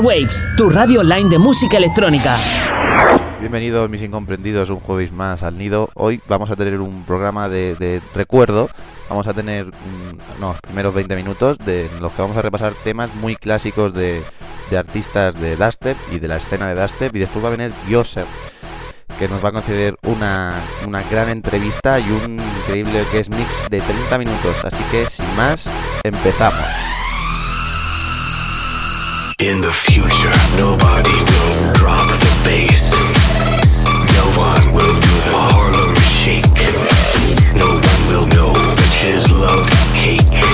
Waves, tu radio online de música electrónica. Bienvenidos mis incomprendidos un jueves más al nido. Hoy vamos a tener un programa de, recuerdo. Vamos a tener mm, los primeros 20 minutos de los que vamos a repasar temas muy clásicos de, artistas de Dubstep y de la escena de Dubstep. Y después va a venir Joseph, que nos va a conceder una, una gran entrevista y un increíble que es mix de 30 minutos. Así que sin más, empezamos. In the future, nobody will drop the bass. No one will do the Harlem shake. No one will know bitches love cake.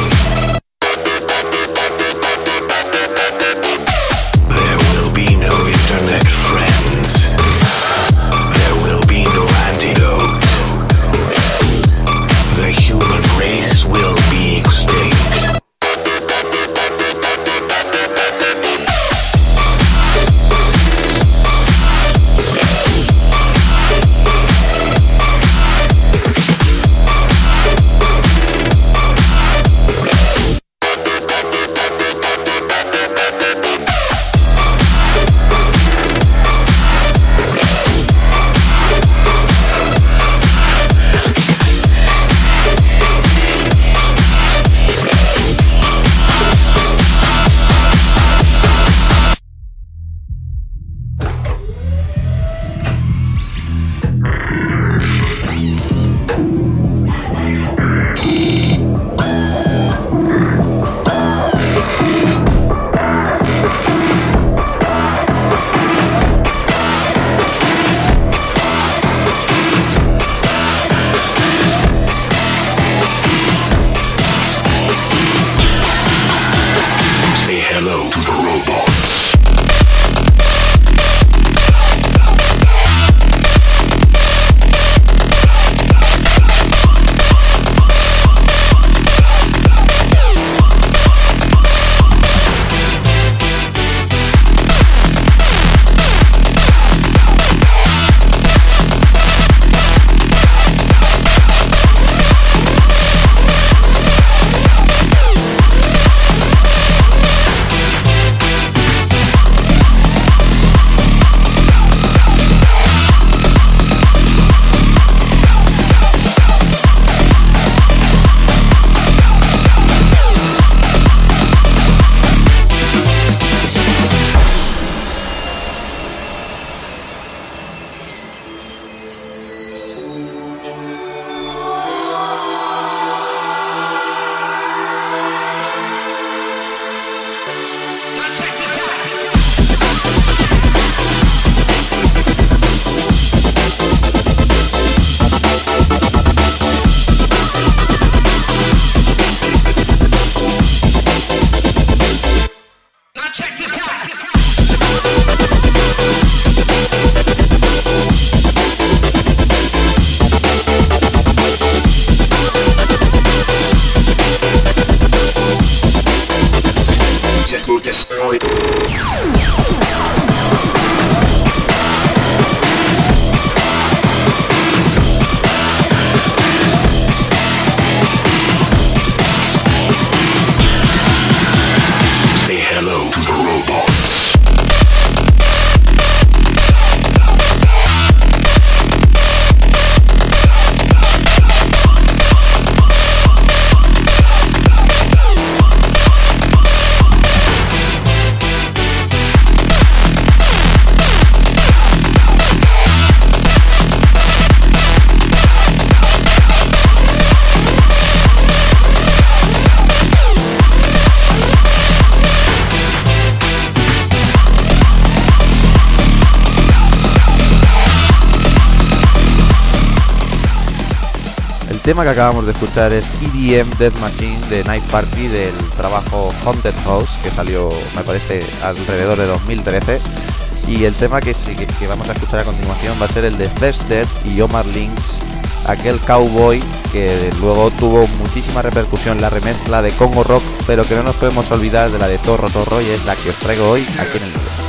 Tema que acabamos de escuchar es EDM Death Machine de Night Party del trabajo Haunted House que salió, me parece, alrededor de 2013. Y el tema que, que, vamos a escuchar a continuación va a ser el de Dead y Omar Links, aquel cowboy que luego tuvo muchísima repercusión la remezcla de Congo Rock, pero que no nos podemos olvidar de la de Torro Torro y es la que os traigo hoy aquí en el video.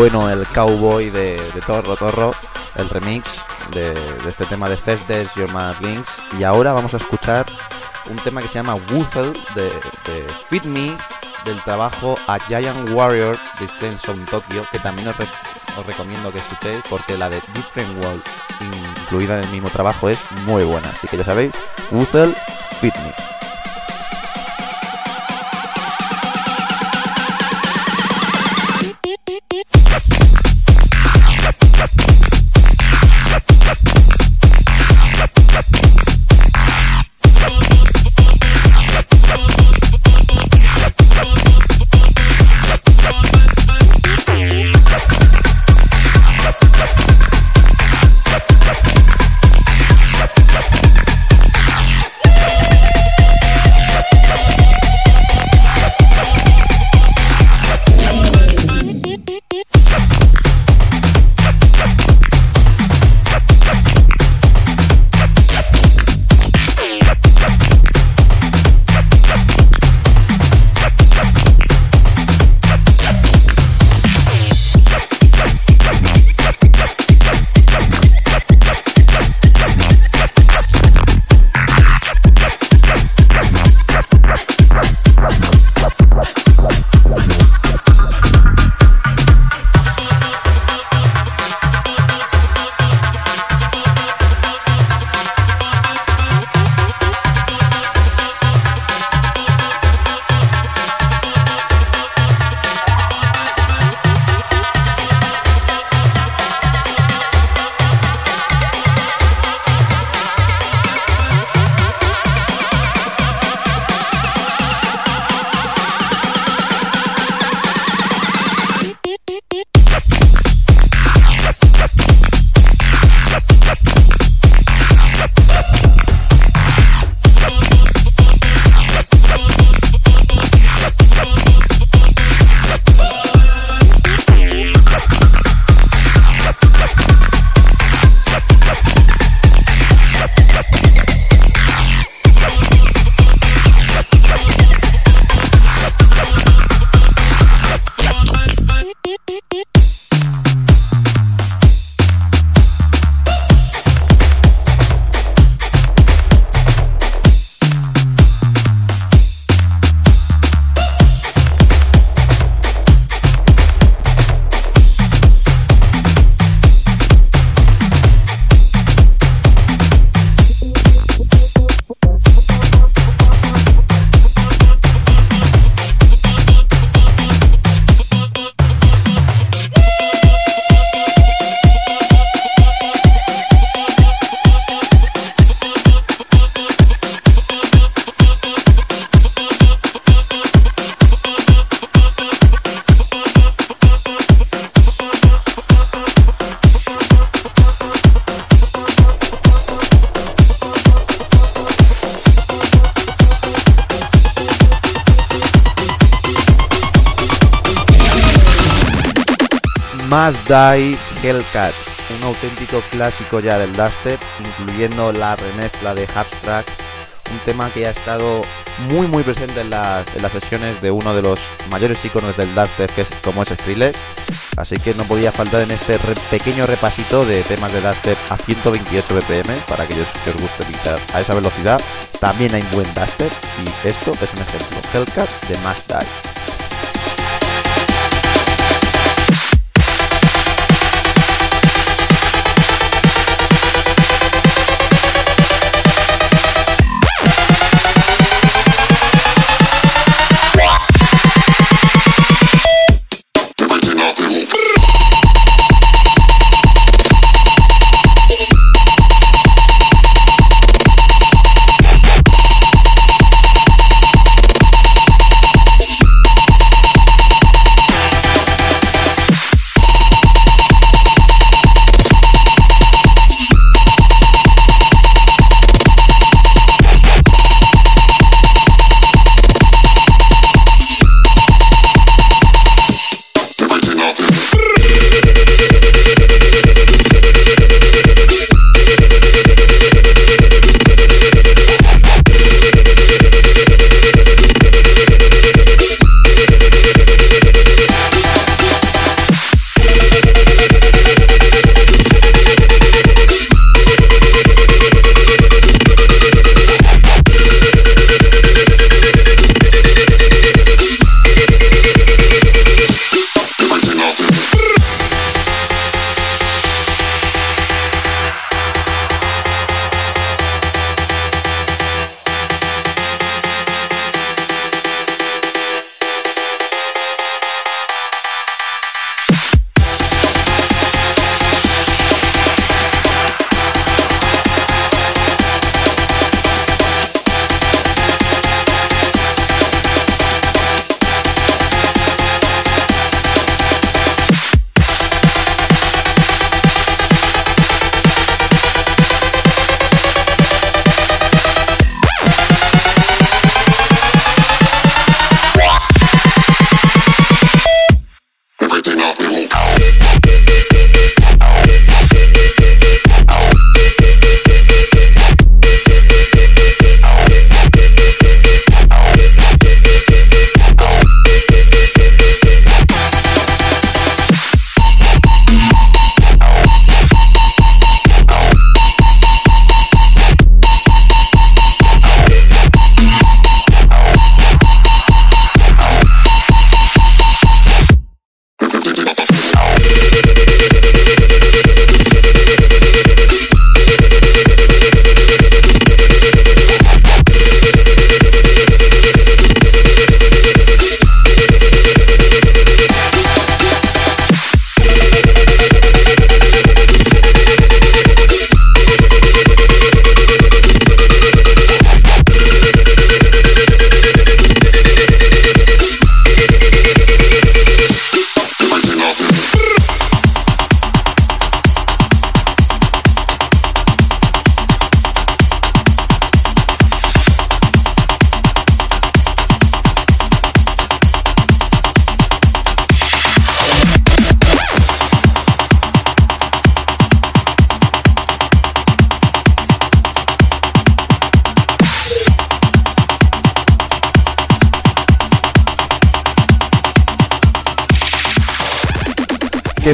Bueno el cowboy de, Torro Torro, el remix de, este tema de Thursdays Your Links. Y ahora vamos a escuchar un tema que se llama Wuthel de, de Fit Me del trabajo A Giant Warrior de Stenson Tokyo, que también os, recomiendo que escuchéis porque la de Different World incluida en el mismo trabajo es muy buena. Así que ya sabéis, Wuthel Fit Me. Die Hellcat, un auténtico clásico ya del dubstep, incluyendo la remezcla de Abstract, un tema que ha estado muy muy presente en las, sesiones de uno de los mayores iconos del dubstep que es como es Skrillex. Así que no podía faltar en este pequeño repasito de temas de dubstep a 128 bpm para aquellos que os guste pinchar a esa velocidad. También hay buen dubstep y esto es un ejemplo. Hellcat de Must Die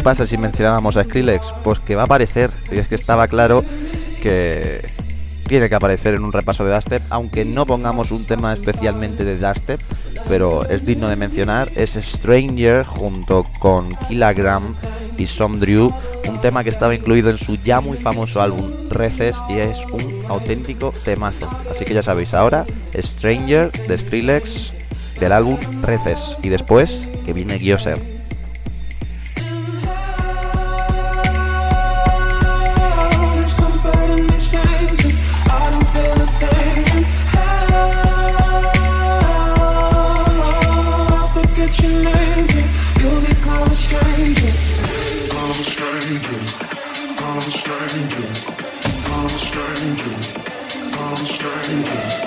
pasa si mencionábamos a Skrillex? Pues que va a aparecer, y es que estaba claro que tiene que aparecer en un repaso de Dustep, aunque no pongamos un tema especialmente de Dustep, pero es digno de mencionar, es Stranger junto con Kilogram y Drew, un tema que estaba incluido en su ya muy famoso álbum Reces y es un auténtico temazo. Así que ya sabéis, ahora Stranger de Skrillex del álbum Reces y después que viene Gyoser. I'm a stranger. I'm a stranger. I'm a stranger. I'm a stranger. I'm a stranger.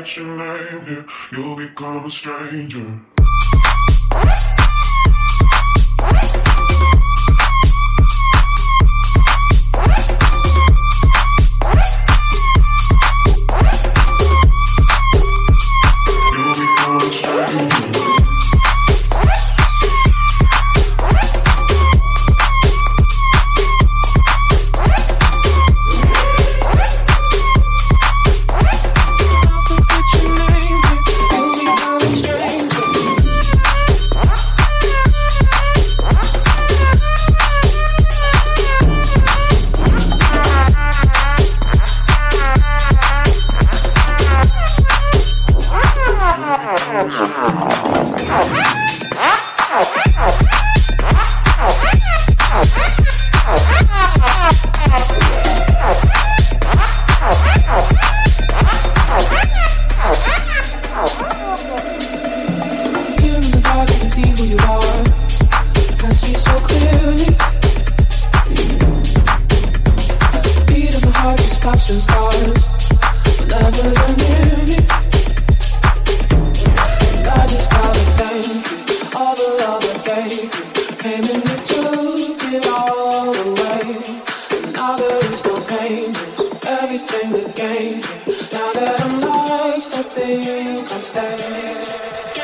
name you'll become a stranger. game. Now that I'm lost, I think I'll stay.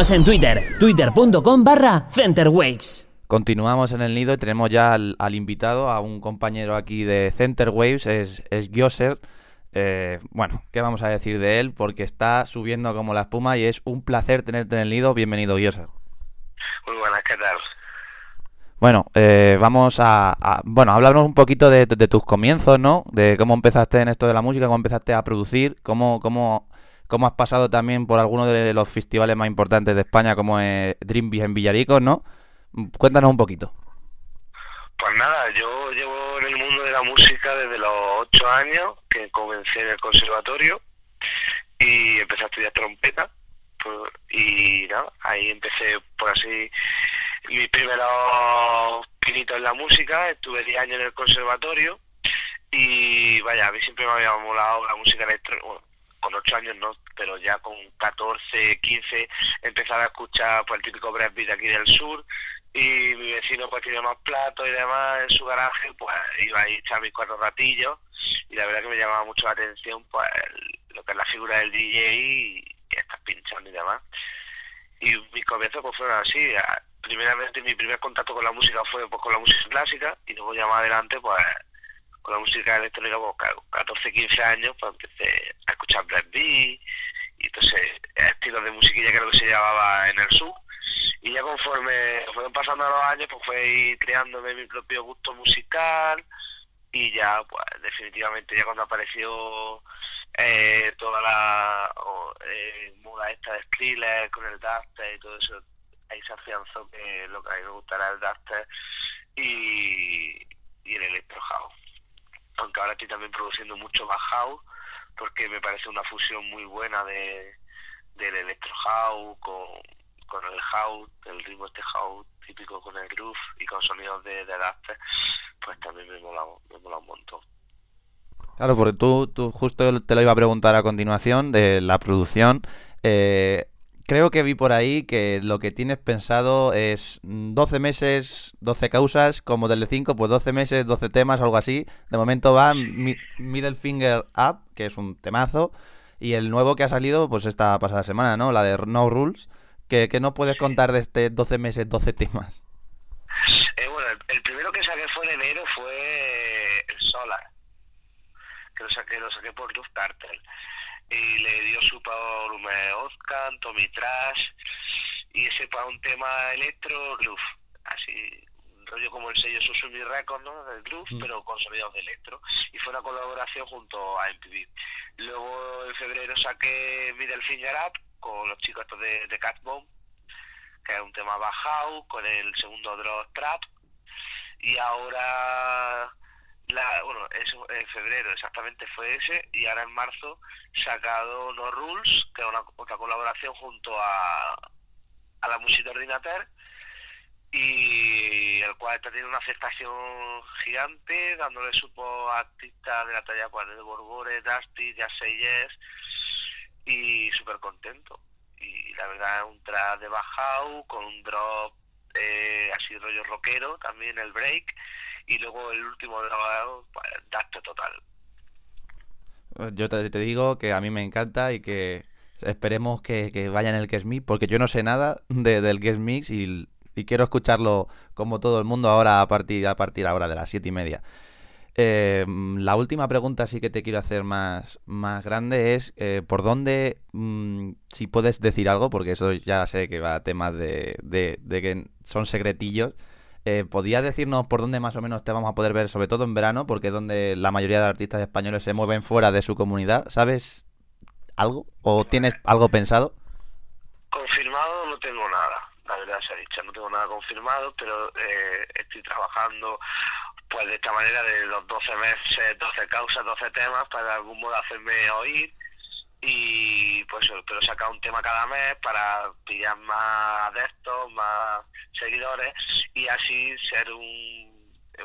Síguenos en Twitter, twitter.com barra centerwaves. Continuamos en el nido y tenemos ya al, invitado, a un compañero aquí de Centerwaves, es, es Gioser. Eh, bueno, ¿qué vamos a decir de él? Porque está subiendo como la espuma y es un placer tenerte en el nido. Bienvenido, Gioser. Muy buenas, ¿qué tal? Bueno, eh, vamos a, bueno, hablarnos un poquito de, de, tus comienzos, ¿no? De cómo empezaste en esto de la música, cómo empezaste a producir, cómo, cómo cómo has pasado también por algunos de los festivales más importantes de España, como es Dreambeat en Villaricos, ¿no? Cuéntanos un poquito. Pues nada, yo llevo en el mundo de la música desde los ocho años, que comencé en el conservatorio y empecé a estudiar trompeta. Pues, y nada, ahí empecé por así mis primeros pinitos en la música, estuve 10 años en el conservatorio y vaya, a mí siempre me había molado la música electrónica, con ocho años no, pero ya con 14, 15 empezaba a escuchar pues el típico breakbeat aquí del sur y mi vecino pues tenía más platos y demás en su garaje, pues iba a echar mis cuatro ratillos y la verdad que me llamaba mucho la atención pues lo que es la figura del DJ y, estar pinchando y demás. Y mis comienzos pues fueron así, primeramente mi primer contacto con la música fue pues con la música clásica y luego ya más adelante pues con la música electrónica, pues 14, 15 años, pues empecé a escuchar Black Beat y entonces estilos de musiquilla creo que se llevaba en el sur. Y ya conforme fueron pasando los años pues fue ir creándome mi propio gusto musical y ya pues definitivamente ya cuando apareció eh, toda la eh, moda esta de Skrillex con el Duster y todo eso ahí se afianzó que lo que a mí me gustara el Duster y, y el Electro House aunque ahora estoy también produciendo mucho más house porque me parece una fusión muy buena de del electro house con, con el house, el ritmo este house típico con el groove y con sonidos de, de pues también me mola, me mola un montón. Claro, porque tú, tú justo te lo iba a preguntar a continuación de la producción. Eh, creo que vi por ahí que lo que tienes pensado es 12 meses, 12 causas, como del 5, pues 12 meses, 12 temas, algo así. De momento va Middle Finger Up, que es un temazo, y el nuevo que ha salido, pues esta pasada semana, ¿no? La de No Rules, que, que no puedes contar de este 12 meses, 12 temas. Eh, bueno, el, primero que saqué fue en enero, fue el Solar, que lo saqué, lo saqué por Luz Cartel y le dio su volumen Oscar, Tommy Trash y ese para un tema electro groove, así un rollo como el sello Susumi Records, ¿no? Del groove, mm. pero con sonidos de electro y fue una colaboración junto a MTV. Luego en febrero saqué Middle Finger Up con los chicos de, de Cat Bomb, que es un tema bajado con el segundo drop trap y ahora la, bueno, eso en febrero exactamente fue ese, y ahora en marzo sacado No Rules, que es una, otra colaboración junto a, a la música Ordinater, y el cual está teniendo una aceptación gigante, dándole supo a artistas de la talla pues, de Borbore, Dusty, Say Yes, y súper contento. Y la verdad es un track de bajao con un drop eh, así rollo rockero, también el break, y luego el último grabado, pues, daste total. Yo te, digo que a mí me encanta y que esperemos que, que vaya en el Guest Mix, porque yo no sé nada de, del Guest Mix y, quiero escucharlo como todo el mundo ahora a partir, a partir ahora de las siete y media. Eh, la última pregunta sí que te quiero hacer más, más grande es eh, por dónde, mm, si puedes decir algo, porque eso ya sé que va a temas de, de que son secretillos, eh, ¿Podrías decirnos por dónde más o menos te vamos a poder ver, sobre todo en verano, porque es donde la mayoría de artistas españoles se mueven fuera de su comunidad? ¿Sabes algo? ¿O tienes algo pensado? Confirmado no tengo nada, la verdad se ha dicho, no tengo nada confirmado, pero eh, estoy trabajando pues de esta manera de los 12 meses, 12 causas, 12 temas, para de algún modo hacerme oír y pues pero sacar un tema cada mes para pillar más adeptos, más seguidores y así ser un,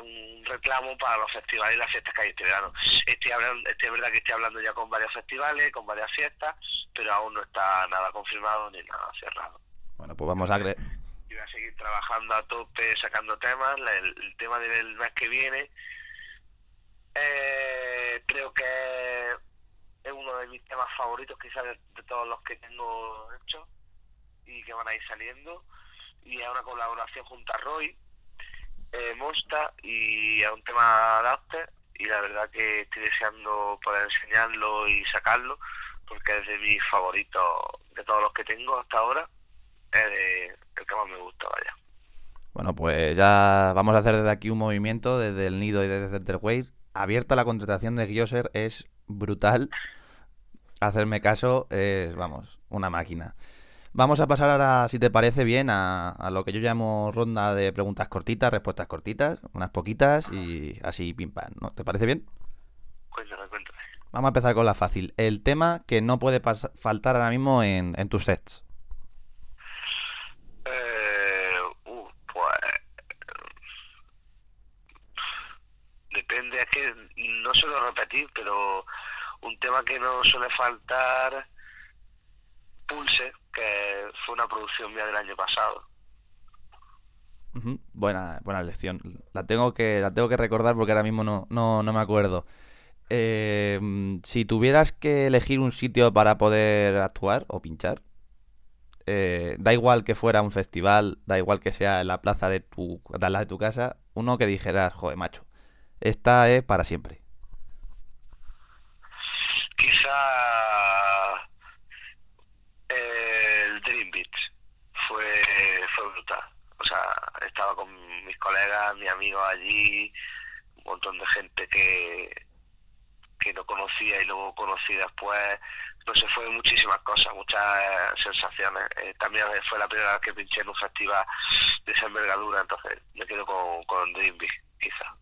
un reclamo para los festivales y las fiestas que hay este verano. Estoy hablando, es verdad que estoy hablando ya con varios festivales, con varias fiestas, pero aún no está nada confirmado ni nada cerrado. Bueno, pues vamos a creer. Y voy a seguir trabajando a tope, sacando temas. El, tema del mes que viene, eh, creo que es uno de mis temas favoritos quizás de, todos los que tengo hechos y que van a ir saliendo. Y es una colaboración junto a Roy eh, Mosta y a un tema de y la verdad que estoy deseando poder enseñarlo y sacarlo porque es de mis favoritos de todos los que tengo hasta ahora. Es el que más me gusta vaya. Bueno pues ya vamos a hacer desde aquí un movimiento desde el nido y desde Centerwave abierta la contratación de Gyoser es brutal hacerme caso es, vamos, una máquina. Vamos a pasar ahora, si te parece bien, a, lo que yo llamo ronda de preguntas cortitas, respuestas cortitas, unas poquitas y así pim pam, ¿no? ¿Te parece bien? Cuéntame, cuéntame. Vamos a empezar con la fácil. El tema que no puede faltar ahora mismo en, en tus sets. Eh, uh, pues... Depende, es que no suelo repetir, pero un tema que no suele faltar, Pulse, que fue una producción mía del año pasado. Buena, buena lección. La tengo que, la tengo que recordar porque ahora mismo no, no, no me acuerdo. Eh, si tuvieras que elegir un sitio para poder actuar o pinchar, eh, da igual que fuera un festival, da igual que sea en la plaza de tu, de de tu casa, uno que dijeras, joder, macho, esta es para siempre eh, el Dream Beach fue, brutal. O sea, estaba con mis colegas, mis amigos allí, un montón de gente que, que no conocía y luego conocí después. Entonces fue muchísimas cosas, muchas eh, sensaciones. Eh, también fue la primera vez que pinché en un festival de esa envergadura, entonces me quedo con, Dream Beach. quizá.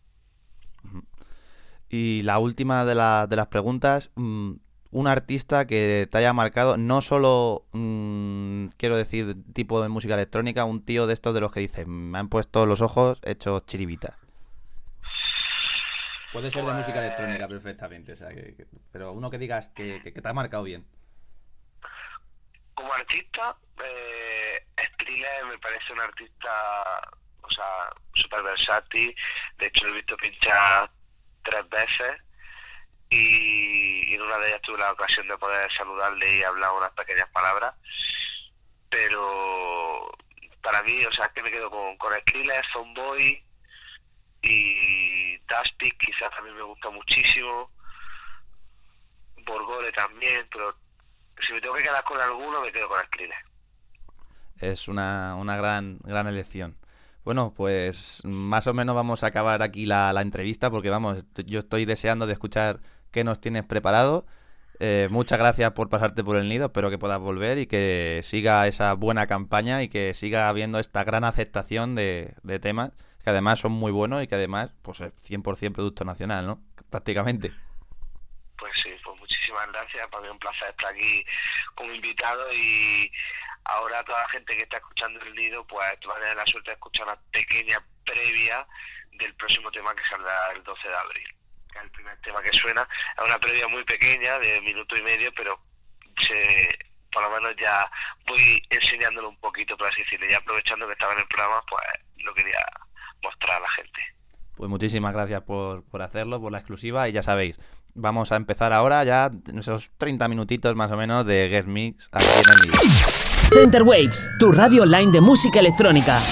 Y la última de, la, de las preguntas, mm, un artista que te haya marcado, no solo, mm, quiero decir, tipo de música electrónica, un tío de estos de los que dice, me han puesto los ojos hechos chiribita. Puede ser de música electrónica perfectamente, o sea, que- que- pero uno que digas que, que- que te ha marcado bien. Como artista, eh, me parece un artista, o sea, súper versátil. De hecho, lo he visto pinchar tres veces y, en una de ellas tuve la ocasión de poder saludarle y hablar unas pequeñas palabras. Pero para mí, o sea, es que me quedo con, con Skrillex, Zomboy y Dusty, quizás también me gusta muchísimo. Borgore también, pero si me tengo que quedar con alguno, me quedo con Skrillex. Es una, una gran, gran elección. Bueno, pues más o menos vamos a acabar aquí la, la entrevista porque vamos, yo estoy deseando de escuchar qué nos tienes preparado. Eh, muchas gracias por pasarte por el nido, espero que puedas volver y que siga esa buena campaña y que siga habiendo esta gran aceptación de, de temas que además son muy buenos y que además pues es 100% producto nacional, ¿no? Prácticamente. Pues sí, pues muchísimas gracias. Para mí es un placer estar aquí como invitado y ahora toda la gente que está escuchando el nido, pues va a tener la suerte de escuchar una pequeña previa del próximo tema que saldrá el 12 de abril. Que es el primer tema que suena. Es una previa muy pequeña, de minuto y medio, pero se, por lo menos ya voy enseñándolo un poquito, por así decirlo. Y aprovechando que estaba en el programa, pues lo quería mostrar a la gente. Pues muchísimas gracias por, por hacerlo, por la exclusiva y ya sabéis, vamos a empezar ahora ya en esos 30 minutitos más o menos de Guest Mix aquí en el. Center Waves, tu radio online de música electrónica.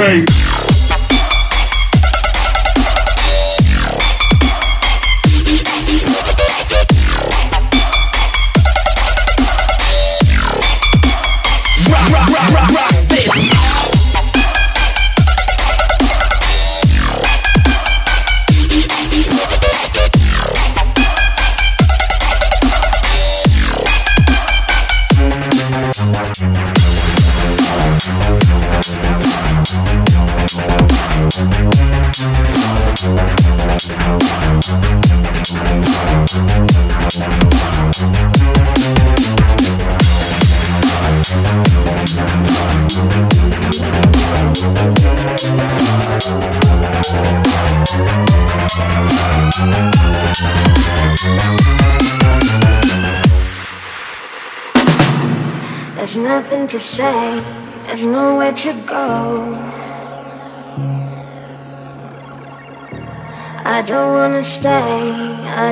pain.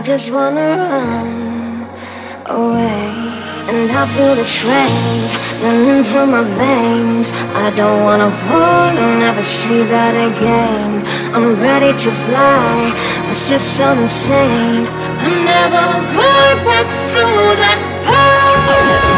Just wanna run away. And I feel the strength running through my veins. I don't wanna fall, and never see that again. I'm ready to fly, this is so insane. I'm never going back through that pain.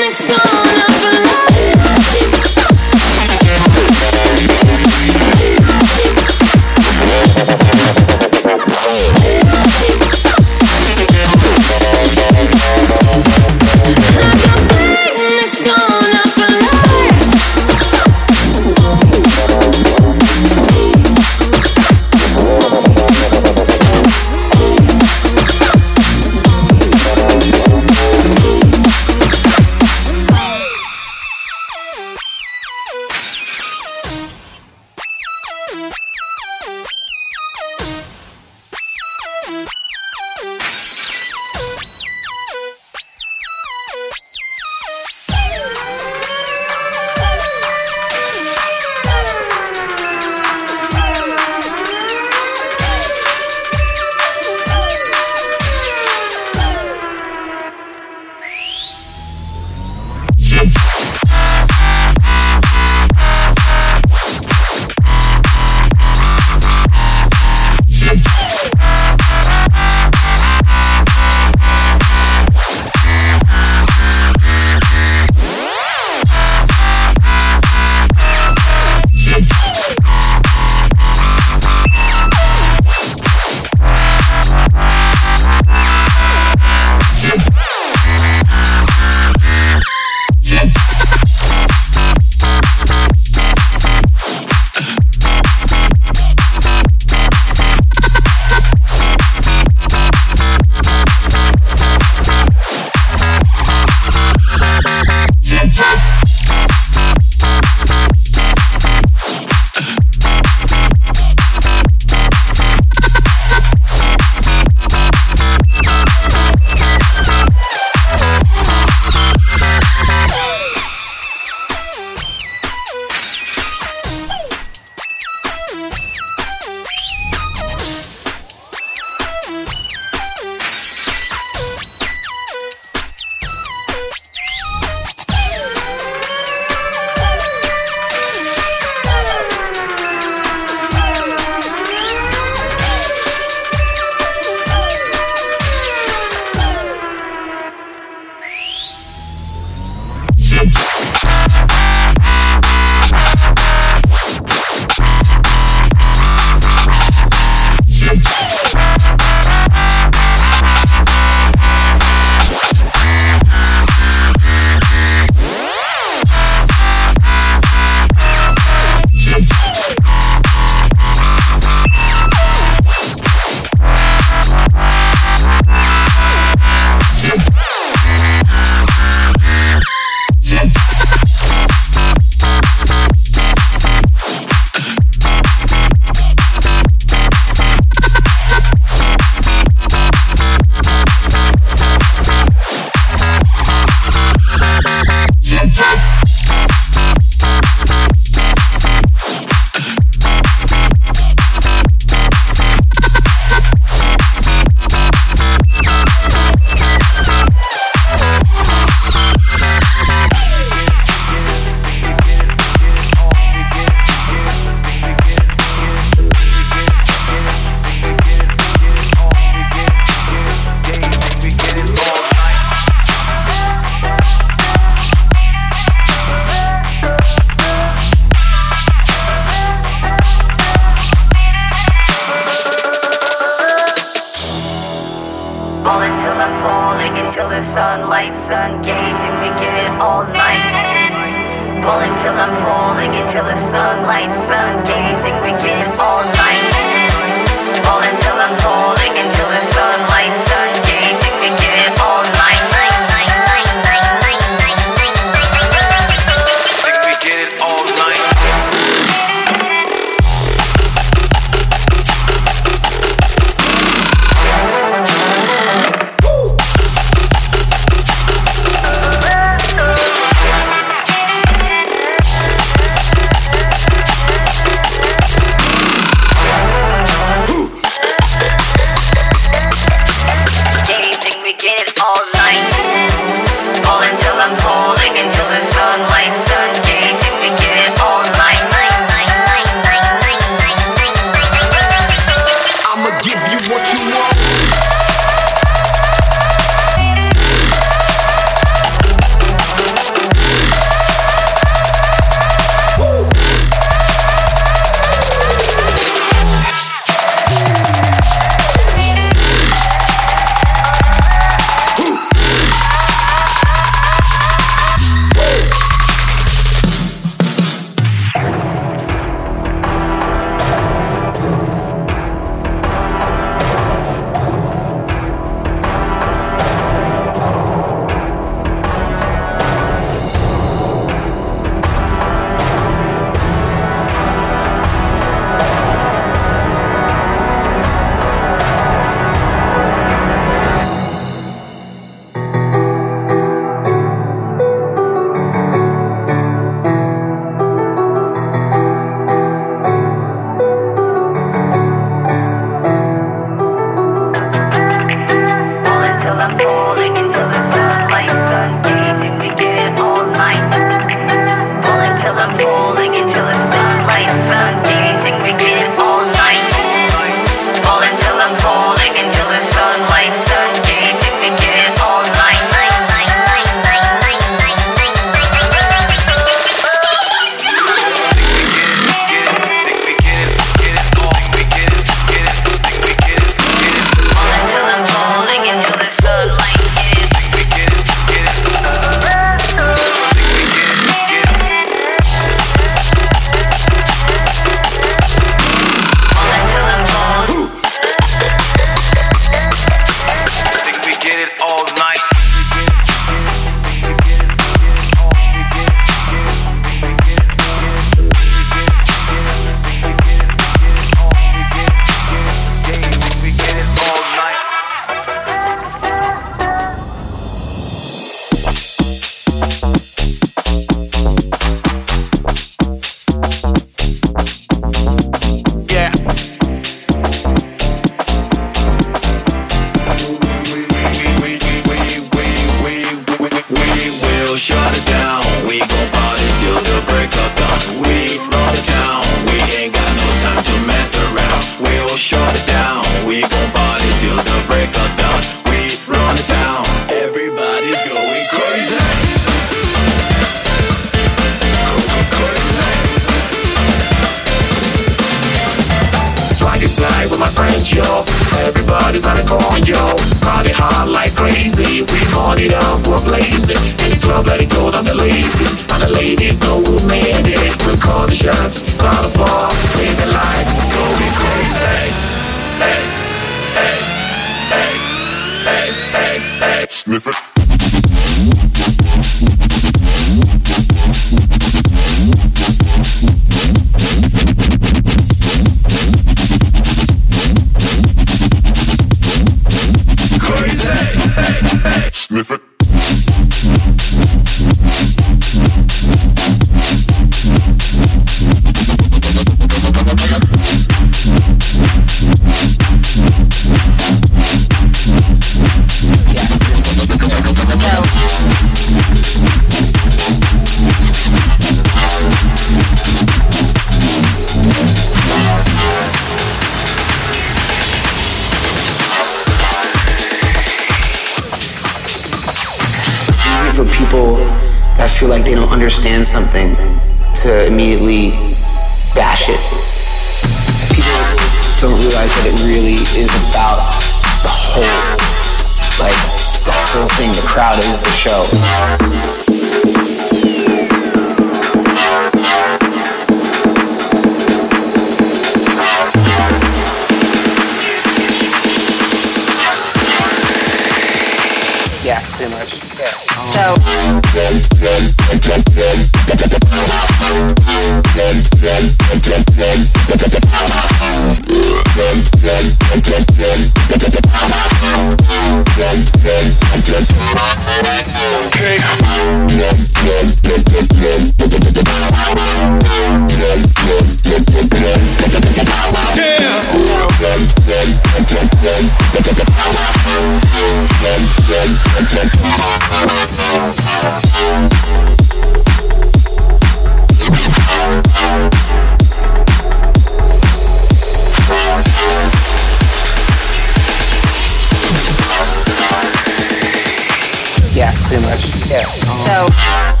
Yeah. So.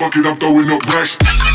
Fuck it, I'm throwing up rest.